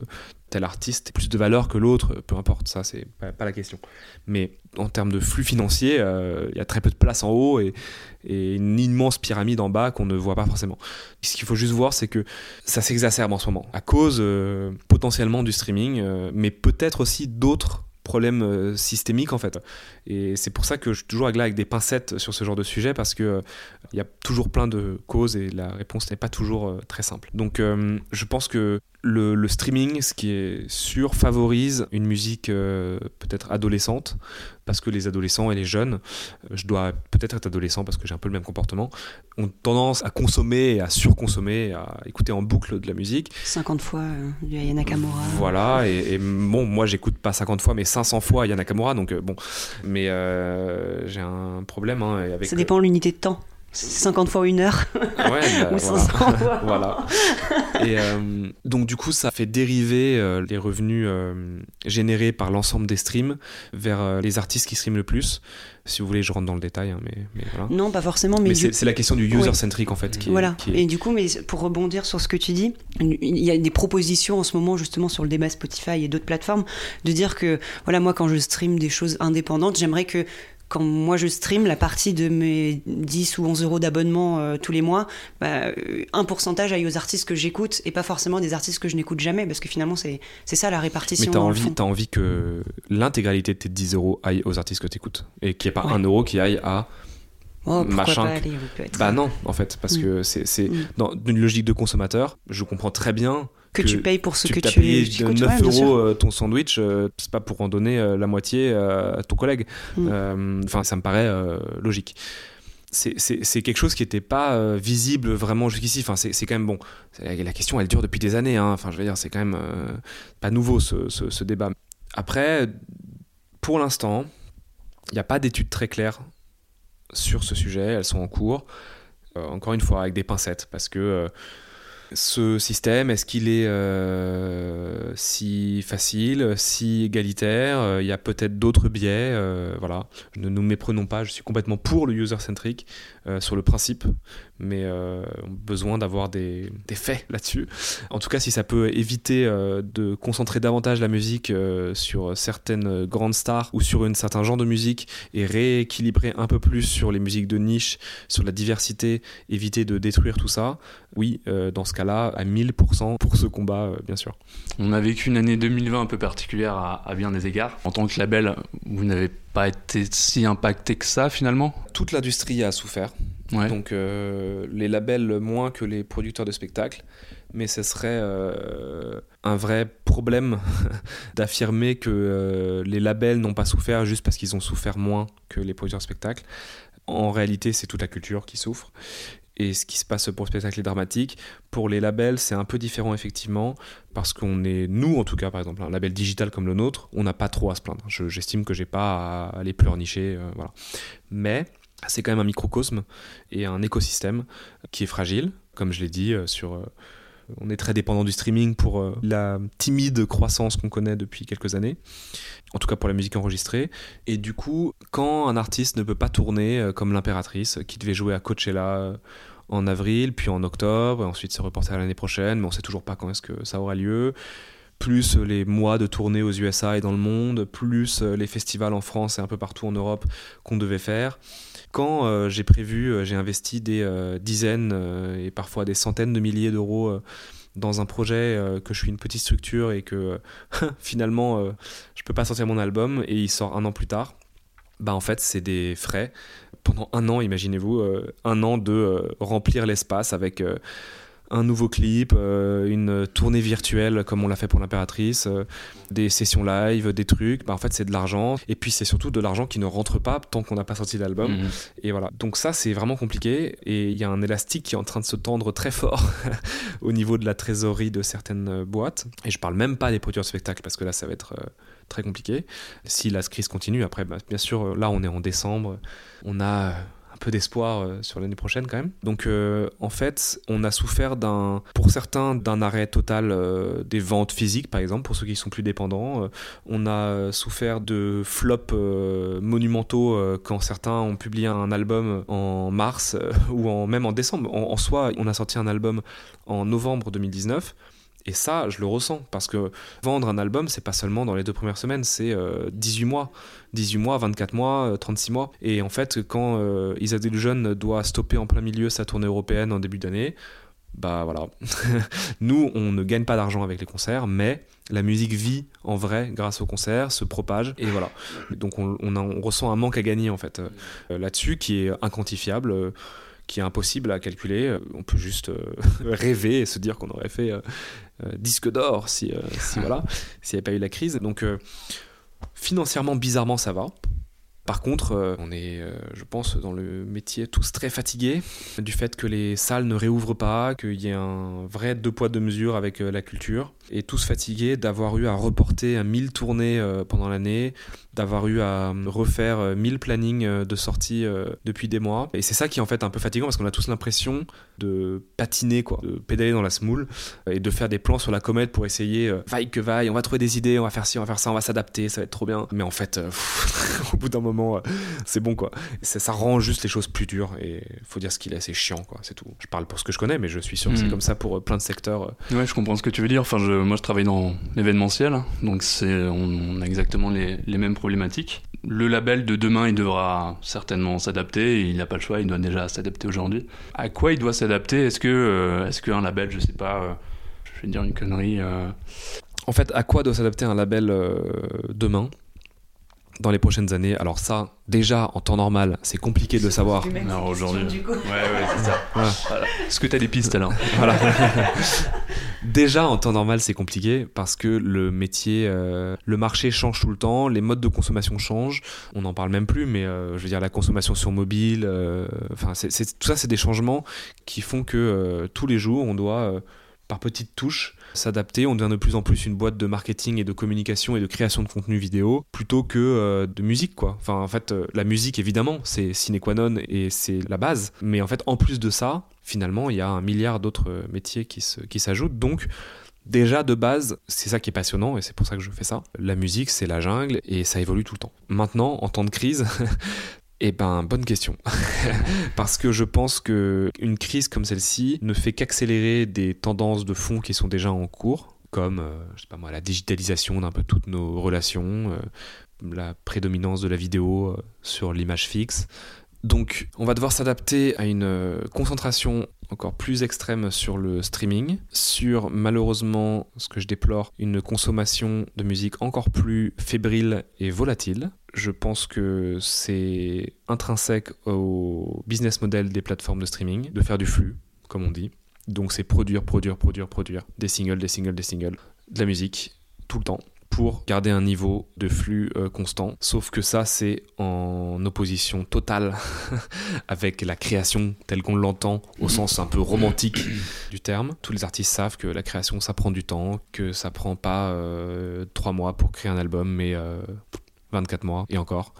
Speaker 2: tel artiste plus de valeur que l'autre, peu importe, ça, c'est pas, pas la question. Mais en termes de flux financier, il y a très peu de place en haut et, une immense pyramide en bas qu'on ne voit pas forcément. Ce qu'il faut juste voir, c'est que ça s'exacerbe en ce moment, à cause euh, potentiellement du streaming, euh, mais peut-être aussi d'autres problèmes euh, systémiques en fait. Et c'est pour ça que je suis toujours avec des pincettes sur ce genre de sujet parce que il y a toujours plein de causes et la réponse n'est pas toujours très simple. Donc je pense que le, streaming, ce qui est sûr, favorise une musique euh, peut-être adolescente, parce que les adolescents et les jeunes, euh, je dois peut-être être adolescent parce que j'ai un peu le même comportement, ont tendance à consommer, à surconsommer, à écouter en boucle de la musique.
Speaker 1: 50 fois euh, du Ayana Nakamura.
Speaker 2: Voilà, et, bon, moi j'écoute pas 50 fois, mais 500 fois Ayana Nakamura, donc bon, mais j'ai un problème hein, avec.
Speaker 1: Ça dépend de l'unité de temps. 50 fois une heure.
Speaker 2: Ouais, bah, (laughs) Ou 500 voilà. fois. (laughs) voilà. Et euh, donc, du coup, ça fait dériver euh, les revenus euh, générés par l'ensemble des streams vers les artistes qui streament le plus. Si vous voulez, je rentre dans le détail, hein, mais, mais voilà.
Speaker 1: Non, pas forcément. Mais,
Speaker 2: c'est la question du user-centric, en fait. Qui
Speaker 1: voilà.
Speaker 2: Est,
Speaker 1: Et du coup, mais pour rebondir sur ce que tu dis, il y a des propositions en ce moment, justement, sur le débat Spotify et d'autres plateformes, de dire que, voilà, moi, quand je stream des choses indépendantes, j'aimerais que quand moi je stream, la partie de mes 10 ou 11 euros d'abonnement euh, tous les mois, bah, un pourcentage aille aux artistes que j'écoute et pas forcément des artistes que je n'écoute jamais, parce que finalement c'est ça la répartition.
Speaker 2: Mais t'as envie, as envie que l'intégralité de tes 10 euros aille aux artistes que tu écoutes et qu'il n'y ait pas un euro qui aille à
Speaker 1: Oh, machin. Pas
Speaker 2: Bah non, en fait, parce mm. que c'est mm. dans une logique de consommateur, je comprends très bien
Speaker 1: que, tu payes pour ce
Speaker 2: tu
Speaker 1: que
Speaker 2: tu as payé de 9 euros euh, ton sandwich, euh, c'est pas pour en donner euh, la moitié à ton collègue. Mm. Enfin, ça me paraît logique. C'est quelque chose qui n'était pas visible vraiment jusqu'ici. Enfin, c'est quand même bon. La question, elle dure depuis des années. Hein. Enfin, je veux dire, c'est quand même pas nouveau ce, ce, ce débat. Après, pour l'instant, il n'y a pas d'études très claires sur ce sujet, elles sont en cours. Euh, encore une fois, avec des pincettes, parce que euh, ce système, est-ce qu'il est, euh, si facile, si égalitaire? Il y a peut-être d'autres biais. voilà. Ne nous méprenons pas, je suis complètement pour le user-centric. Euh, sur le principe, mais euh, besoin d'avoir des, faits là-dessus. En tout cas, si ça peut éviter euh, de concentrer davantage la musique sur certaines grandes stars ou sur un certain genre de musique et rééquilibrer un peu plus sur les musiques de niche, sur la diversité, éviter de détruire tout ça, oui, dans ce cas-là, à 1000% pour ce combat, bien sûr.
Speaker 3: On a vécu une année 2020 un peu particulière à, à bien des égards. En tant que label, vous n'avez pas été si impacté que ça finalement
Speaker 2: Toute l'industrie a souffert.
Speaker 3: Ouais.
Speaker 2: Donc euh, les labels moins que les producteurs de spectacles, mais ce serait euh, un vrai problème (laughs) d'affirmer que euh, les labels n'ont pas souffert juste parce qu'ils ont souffert moins que les producteurs de spectacles. En réalité, c'est toute la culture qui souffre. Et ce qui se passe pour le spectacle est dramatique. Pour les labels, c'est un peu différent effectivement, parce qu'on est, nous en tout cas, par exemple, un label digital comme le nôtre, on n'a pas trop à se plaindre. Je- J'estime que j'ai pas à aller pleurnicher, euh, voilà. Mais c'est quand même un microcosme et un écosystème qui est fragile, comme je l'ai dit, euh, sur. Euh, on est très dépendant du streaming pour euh, la timide croissance qu'on connaît depuis quelques années, en tout cas pour la musique enregistrée. Et du coup, quand un artiste ne peut pas tourner euh, comme l'impératrice, qui devait jouer à Coachella euh, en avril, puis en octobre, et ensuite se reporter à l'année prochaine, mais on sait toujours pas quand est-ce que ça aura lieu, plus euh, les mois de tournée aux USA et dans le monde, plus euh, les festivals en France et un peu partout en Europe qu'on devait faire. Quand euh, j'ai prévu, euh, j'ai investi des euh, dizaines et parfois des centaines de milliers d'euros dans un projet, que je suis une petite structure et que (laughs) finalement je peux pas sortir mon album et il sort un an plus tard, bah en fait c'est des frais. Pendant un an, imaginez-vous, un an de remplir l'espace avec un nouveau clip, euh, une tournée virtuelle comme on l'a fait pour l'impératrice, euh, des sessions live, des trucs. Bah, en fait, c'est de l'argent. Et puis, c'est surtout de l'argent qui ne rentre pas tant qu'on n'a pas sorti l'album.
Speaker 3: Mhm.
Speaker 2: Et voilà. Donc, ça, c'est vraiment compliqué. Et il y a un élastique qui est en train de se tendre très fort (laughs) au niveau de la trésorerie de certaines euh, boîtes. Et je parle même pas des producteurs de spectacles parce que là, ça va être. euh, très compliqué. Si la crise continue, après, bah, bien sûr, là, on est en décembre, on a un peu d'espoir euh, sur l'année prochaine quand même. Donc, euh, en fait, on a souffert d'un, pour certains, d'un arrêt total euh, des ventes physiques, par exemple, pour ceux qui sont plus dépendants. On a souffert de flops monumentaux quand certains ont publié un album en mars (laughs) ou en, même en décembre. En soi, on a sorti un album en novembre 2019. Et ça, je le ressens parce que vendre un album, c'est pas seulement dans les deux premières semaines, c'est euh, 18 mois. 18 mois, 24 mois, euh, 36 mois. Et en fait, quand euh, Delusion doit stopper en plein milieu sa tournée européenne en début d'année, bah voilà. (laughs) Nous, on ne gagne pas d'argent avec les concerts, mais la musique vit en vrai grâce aux concerts, se propage, et voilà. Donc on, ressent un manque à gagner en fait euh, là-dessus qui est inquantifiable. Qui est impossible à calculer. Euh, On peut juste euh, (laughs) rêver et se dire qu'on aurait fait euh, disque d'or si, si voilà, (laughs) s'il n'y avait pas eu la crise. Donc financièrement, bizarrement, ça va. Par contre, on est, je pense, dans le métier tous très fatigués du fait que les salles ne réouvrent pas, qu'il y ait un vrai deux poids deux mesures avec la culture, et tous fatigués d'avoir eu à reporter 1000 tournées pendant l'année, d'avoir eu à refaire euh, 1000 plannings euh, de sortie euh, depuis des mois. Et c'est ça qui est en fait un peu fatigant parce qu'on a tous l'impression de patiner, quoi, de pédaler dans la semoule euh, et de faire des plans sur la comète pour essayer, euh, vaille que vaille, on va trouver des idées, on va faire ci, on va faire ça, on va s'adapter, ça va être trop bien. Mais en fait, euh, pff, (laughs) au bout d'un moment, euh, c'est bon quoi. Ça, ça rend juste les choses plus dures et faut dire ce qu'il est, c'est chiant quoi, c'est tout. Je parle pour ce que je connais, mais je suis sûr que c'est
Speaker 3: Mhm.
Speaker 2: comme ça pour euh, plein de secteurs. euh.
Speaker 3: Ouais, je comprends ce que tu veux dire. Enfin, je, moi, je travaille dans l'événementiel, donc c'est, on, on a exactement les, les mêmes Le label de demain, il devra certainement s'adapter. Il n'a pas le choix, il doit déjà s'adapter aujourd'hui. À quoi il doit s'adapter? Est-ce que, euh, est-ce qu'un label, je sais pas, euh, je vais dire une connerie. euh,
Speaker 2: En fait, à quoi doit s'adapter un label demain? Dans les prochaines années Alors ça, déjà en temps normal, c'est compliqué de le savoir.
Speaker 3: Non, aujourd'hui. Ouais, ouais, c'est ça. (laughs)
Speaker 2: Voilà.
Speaker 3: Voilà. Est-ce que tu as des pistes alors (laughs)
Speaker 2: Voilà. (laughs) Déjà, en temps normal, c'est compliqué parce que le métier, euh, le marché change tout le temps, les modes de consommation changent. On n'en parle même plus, mais euh, je veux dire, la consommation sur mobile, euh, enfin, tout ça, c'est des changements qui font que euh, tous les jours, on doit, euh, par petites touches, s'adapter. On devient de plus en plus une boîte de marketing et de communication et de création de contenu vidéo plutôt que euh, de musique, quoi. Enfin, en fait, euh, la musique, évidemment, c'est sine qua non et c'est la base. Mais en fait, en plus de ça, finalement, il y a un milliard d'autres euh, métiers qui se- qui s'ajoutent. Donc, Déjà de base, c'est ça qui est passionnant et c'est pour ça que je fais ça. La musique, c'est la jungle et ça évolue tout le temps. Maintenant, en temps de crise, (laughs) eh ben, bonne question. (laughs) Parce que je pense que une crise comme celle-ci ne fait qu'accélérer des tendances de fond qui sont déjà en cours, comme, euh, je sais pas moi, la digitalisation d'un peu toutes nos relations, euh, la prédominance de la vidéo euh, sur l'image fixe. Donc, on va devoir s'adapter à une concentration encore plus extrême sur le streaming, sur malheureusement, ce que je déplore, une consommation de musique encore plus fébrile et volatile. Je pense que c'est intrinsèque au business model des plateformes de streaming de faire du flux, comme on dit. Donc c'est produire, produire, produire, produire, des singles, des singles, des singles, de la musique, tout le temps pour garder un niveau de flux euh, constant. Sauf que ça, c'est en opposition totale (laughs) avec la création telle qu'on l'entend au sens un peu romantique (coughs) du terme. Tous les artistes savent que la création, ça prend du temps, que ça prend pas euh, trois mois pour créer un album, mais euh, 24 mois et encore.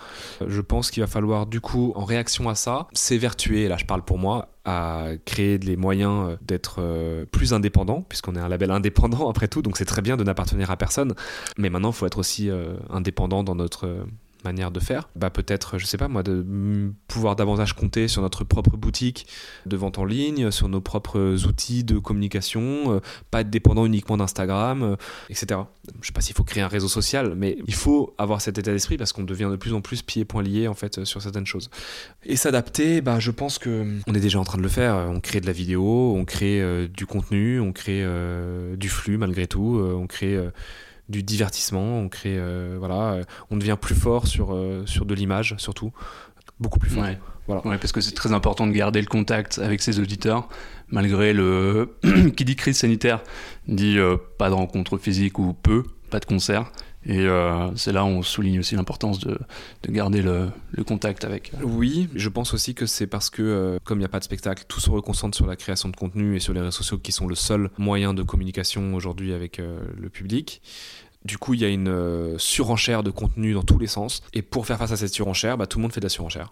Speaker 2: Je pense qu'il va falloir du coup, en réaction à ça, s'évertuer, là je parle pour moi, à créer les moyens euh, d'être euh, plus indépendant, puisqu'on est un label (laughs) indépendant après tout, donc c'est très bien de n'appartenir à personne. Mais maintenant, il faut être aussi euh, indépendant dans notre manière de faire, bah peut-être, je sais pas moi, de pouvoir davantage compter sur notre propre boutique de vente en ligne, sur nos propres outils de communication, euh, pas être dépendant uniquement d'Instagram, euh, etc. Je sais pas s'il faut créer un réseau social, mais il faut avoir cet état d'esprit parce qu'on devient de plus en plus pieds et poings liés en fait sur certaines choses. Et s'adapter, bah je pense que on est déjà en train de le faire. On crée de la vidéo, on crée euh, du contenu, on crée du flux malgré tout, on crée du divertissement, on crée, euh, voilà, euh, on devient plus fort sur, euh, sur de l'image surtout, beaucoup plus fort.
Speaker 3: Voilà. parce que c'est très important de garder le contact avec ses auditeurs, malgré le (clears throat) qui dit crise sanitaire dit pas de rencontres physiques ou peu, pas de concert. Et c'est là où on souligne aussi l'importance de, de, garder le, le, contact avec.
Speaker 2: Oui, je pense aussi que c'est parce que, comme il n'y a pas de spectacle, tout se reconcentre sur la création de contenu et sur les réseaux sociaux qui sont le seul moyen de communication aujourd'hui avec le public. Du coup, il y a une euh, surenchère de contenu dans tous les sens. Et pour faire face à cette surenchère, bah, tout le monde fait de la surenchère.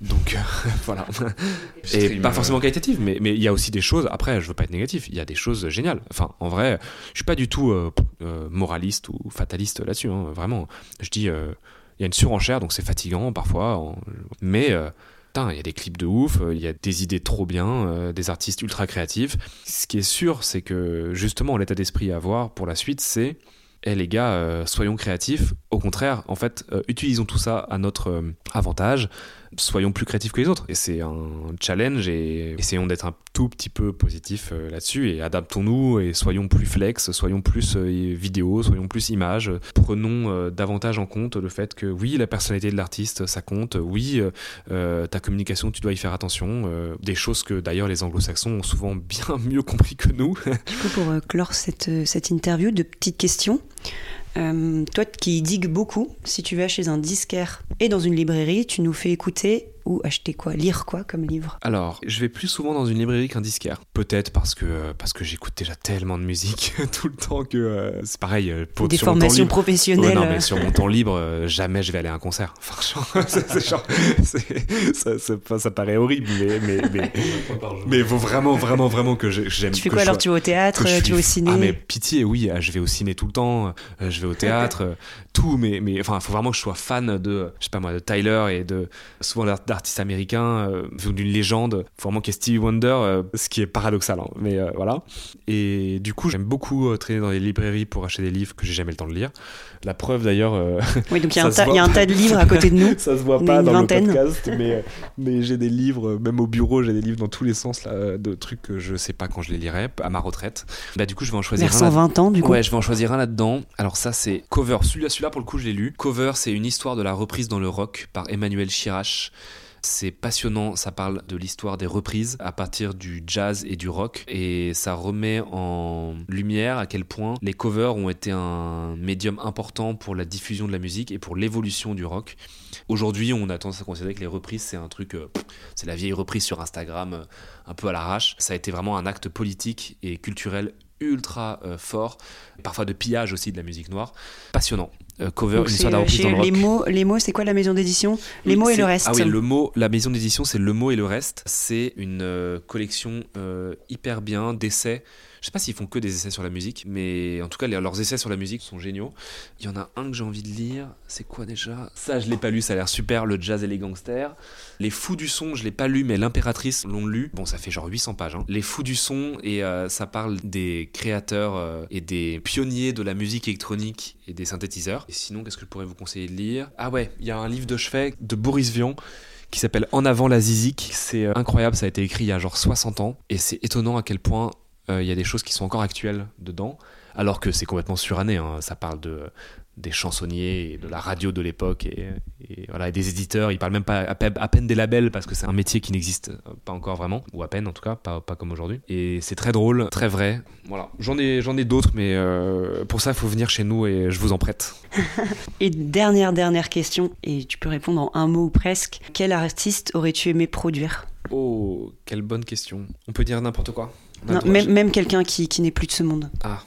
Speaker 2: Donc euh, (laughs) voilà. Et pas forcément qualitative, mais il y a aussi des choses. Après, je veux pas être négatif. Il y a des choses géniales. Enfin, en vrai, je suis pas du tout euh, moraliste ou fataliste là-dessus. Hein, vraiment. Je dis, il y a une surenchère, donc c'est fatigant parfois. Mais il y a des clips de ouf, il y a des idées trop bien, des artistes ultra créatifs. Ce qui est sûr, c'est que justement, l'état d'esprit à avoir pour la suite, c'est eh les gars, euh, soyons créatifs. Au contraire, en fait, euh, utilisons tout ça à notre euh, avantage soyons plus créatifs que les autres. Et c'est un challenge et essayons d'être un tout petit peu positif euh, là-dessus et adaptons-nous et soyons plus flex, soyons plus euh, vidéo, soyons plus images. Prenons euh, davantage en compte le fait que oui, la personnalité de l'artiste, ça compte. Oui, ta communication, tu dois y faire attention. des choses que d'ailleurs les anglo-saxons ont souvent (laughs) bien mieux compris que nous.
Speaker 1: Du coup, pour clore cette, cette interview, de petites questions. Euh, toi qui digues beaucoup, si tu vas chez un disquaire et dans une librairie, tu nous fais écouter ou acheter quoi Lire quoi comme livre
Speaker 2: Alors, je vais plus souvent dans une librairie qu'un disquaire. Peut-être parce que, parce que j'écoute déjà tellement de musique (laughs) tout le temps que euh, c'est pareil. Euh,
Speaker 1: pour, Des formations professionnelles.
Speaker 2: non, mais sur mon temps libre, euh, jamais je vais aller à un concert. (laughs) Enfin, (laughs) genre, ça, ça, ça, paraît horrible, mais, mais, mais, mais faut vraiment, vraiment, vraiment que j'aime.
Speaker 1: Tu fais quoi alors Tu vas au théâtre Tu vas au ciné
Speaker 2: Ah, mais pitié, oui, je vais au ciné tout le temps, je vais au théâtre, tout, mais, mais enfin, il faut vraiment que je sois fan de, je sais pas moi, de Tyler et de souvent d'art artiste américain, euh, d'une légende, vraiment qui est Stevie Wonder, euh, ce qui est paradoxal, hein, mais euh, voilà. Et du coup, j'aime beaucoup traîner dans les librairies pour acheter des livres que j'ai jamais le temps de lire. La preuve d'ailleurs. (laughs)
Speaker 1: oui, donc il y, a un tas de livres à côté de nous. (laughs)
Speaker 2: ça se voit pas dans le podcast, mais, mais j'ai des livres, même au bureau, j'ai des livres dans tous les sens là, de trucs que je sais pas quand je les lirai, à ma retraite. Bah, du coup, je vais en choisir
Speaker 1: Vers 120 ans, du coup.
Speaker 2: Ouais, je vais en choisir un là-dedans. Alors, ça, c'est Cover. Celui-là, celui pour le coup, je l'ai lu. Cover, c'est une histoire de la reprise dans le rock par Emmanuel Chirache. C'est passionnant, ça parle de l'histoire des reprises à partir du jazz et du rock et ça remet en lumière à quel point les covers ont été un médium important pour la diffusion de la musique et pour l'évolution du rock. Aujourd'hui, on a tendance à considérer que les reprises, c'est un truc, euh, c'est la vieille reprise sur Instagram, euh, un peu à l'arrache. Ça a été vraiment un acte politique et culturel ultra euh, fort, parfois de pillage aussi de la musique noire. Passionnant. Euh, cover,
Speaker 1: Donc
Speaker 2: une
Speaker 1: c'est,
Speaker 2: histoire
Speaker 1: euh,
Speaker 2: reprise dans le rock.
Speaker 1: les mots, les mots, c'est quoi la maison d'édition? Les mots et le reste.
Speaker 2: Ah oui, le mot, la maison d'édition, c'est Le mot et le reste. C'est une euh, collection euh, hyper bien d'essais. Je sais pas s'ils font que des essais sur la musique, mais en tout cas, les- leurs essais sur la musique sont géniaux. Il y en a un que j'ai envie de lire. C'est quoi déjà? Ça, je l'ai pas lu, ça a l'air super. Le jazz et les gangsters. Les fous du son, je l'ai pas lu, mais l'impératrice l'ont lu. Bon, ça fait genre 800 pages. hein. Les fous du son, et euh, ça parle des créateurs et des pionniers de la musique électronique et des synthétiseurs. Et sinon, qu'est-ce que je pourrais vous conseiller de lire? Ah ouais, il y a un livre de chevet de Boris Vian qui s'appelle En avant la zizik. C'est euh, incroyable, ça a été écrit il y a genre 60 ans. Et c'est étonnant à quel point euh, il y a des choses qui sont encore actuelles dedans. Alors que c'est complètement suranné. hein. Ça parle de des chansonniers et de la radio de l'époque et, et voilà et des éditeurs. Ils parlent même pas à peine, à peine des labels parce que c'est un métier qui n'existe pas encore vraiment ou à peine en tout cas pas, pas comme aujourd'hui. Et c'est très drôle très vrai. Voilà. J'en ai j'en ai d'autres mais euh, pour ça il faut venir chez nous et je vous en prête. (laughs)
Speaker 1: Et dernière, dernière question, et tu peux répondre en un mot ou presque. Quel artiste aurais-tu aimé produire?
Speaker 2: Oh quelle bonne question. On peut dire n'importe quoi.
Speaker 1: Non, même, même quelqu'un qui, qui n'est plus de ce monde.
Speaker 2: Ah.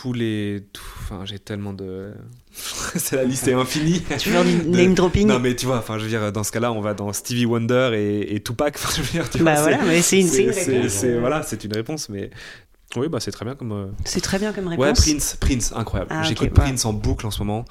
Speaker 2: Tous les. tout- Enfin, j'ai tellement de. (laughs) c'est la liste est infinie.
Speaker 1: Tu veux du
Speaker 2: De-
Speaker 1: name dropping
Speaker 2: Non, mais tu vois, enfin, je veux dire, dans ce cas-là, on va dans Stevie Wonder et, et Tupac. (laughs) Enfin, je veux dire, tu vois,
Speaker 1: Bah
Speaker 2: c'est-
Speaker 1: voilà, mais c'est une, c'est
Speaker 2: voilà, c'est une réponse, mais. Oui, bah c'est très bien comme. euh,
Speaker 1: C'est très bien comme réponse.
Speaker 2: Ouais, Prince, Prince, incroyable.
Speaker 1: Ah,
Speaker 2: J'écoute. Prince en boucle en ce moment.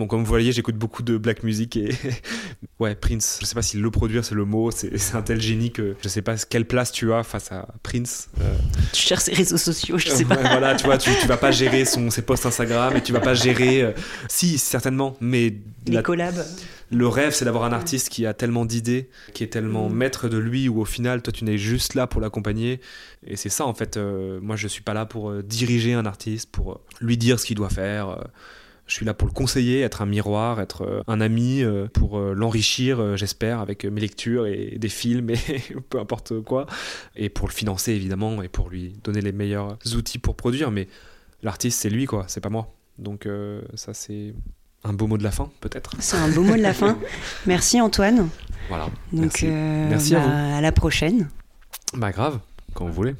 Speaker 2: Bon, comme vous voyez, j'écoute beaucoup de black music et (laughs) ouais, Prince. Je sais pas si le produire c'est le mot. C'est un tel génie que je sais pas quelle place tu as face à Prince. Euh,
Speaker 1: Tu cherches ses réseaux sociaux, je sais pas.
Speaker 2: voilà, tu vois, tu, tu vas pas (laughs) gérer son, ses posts Instagram et tu vas pas gérer. euh, si, certainement, mais
Speaker 1: Les
Speaker 2: la-
Speaker 1: collabs.
Speaker 2: le rêve, c'est d'avoir un artiste qui a tellement d'idées, qui est tellement
Speaker 1: Mm.
Speaker 2: maître de lui, où au final, toi, tu n'es juste là pour l'accompagner. Et c'est ça, en fait. euh, moi, je suis pas là pour diriger un artiste, pour lui dire ce qu'il doit faire. Je suis là pour le conseiller, être un miroir, être euh, un ami, euh, pour euh, l'enrichir, j'espère, avec mes lectures et des films et (laughs) peu importe quoi. Et pour le financer, évidemment, et pour lui donner les meilleurs outils pour produire. Mais l'artiste, c'est lui, quoi, c'est pas moi. Donc, euh, ça, c'est un beau mot de la fin, peut-être.
Speaker 1: C'est un beau mot de la fin. (laughs) Merci Antoine.
Speaker 2: Voilà.
Speaker 1: Donc
Speaker 2: Merci.
Speaker 1: euh,
Speaker 2: Merci à
Speaker 1: bah,
Speaker 2: vous.
Speaker 1: à la prochaine.
Speaker 2: Bah grave, quand vous voulez.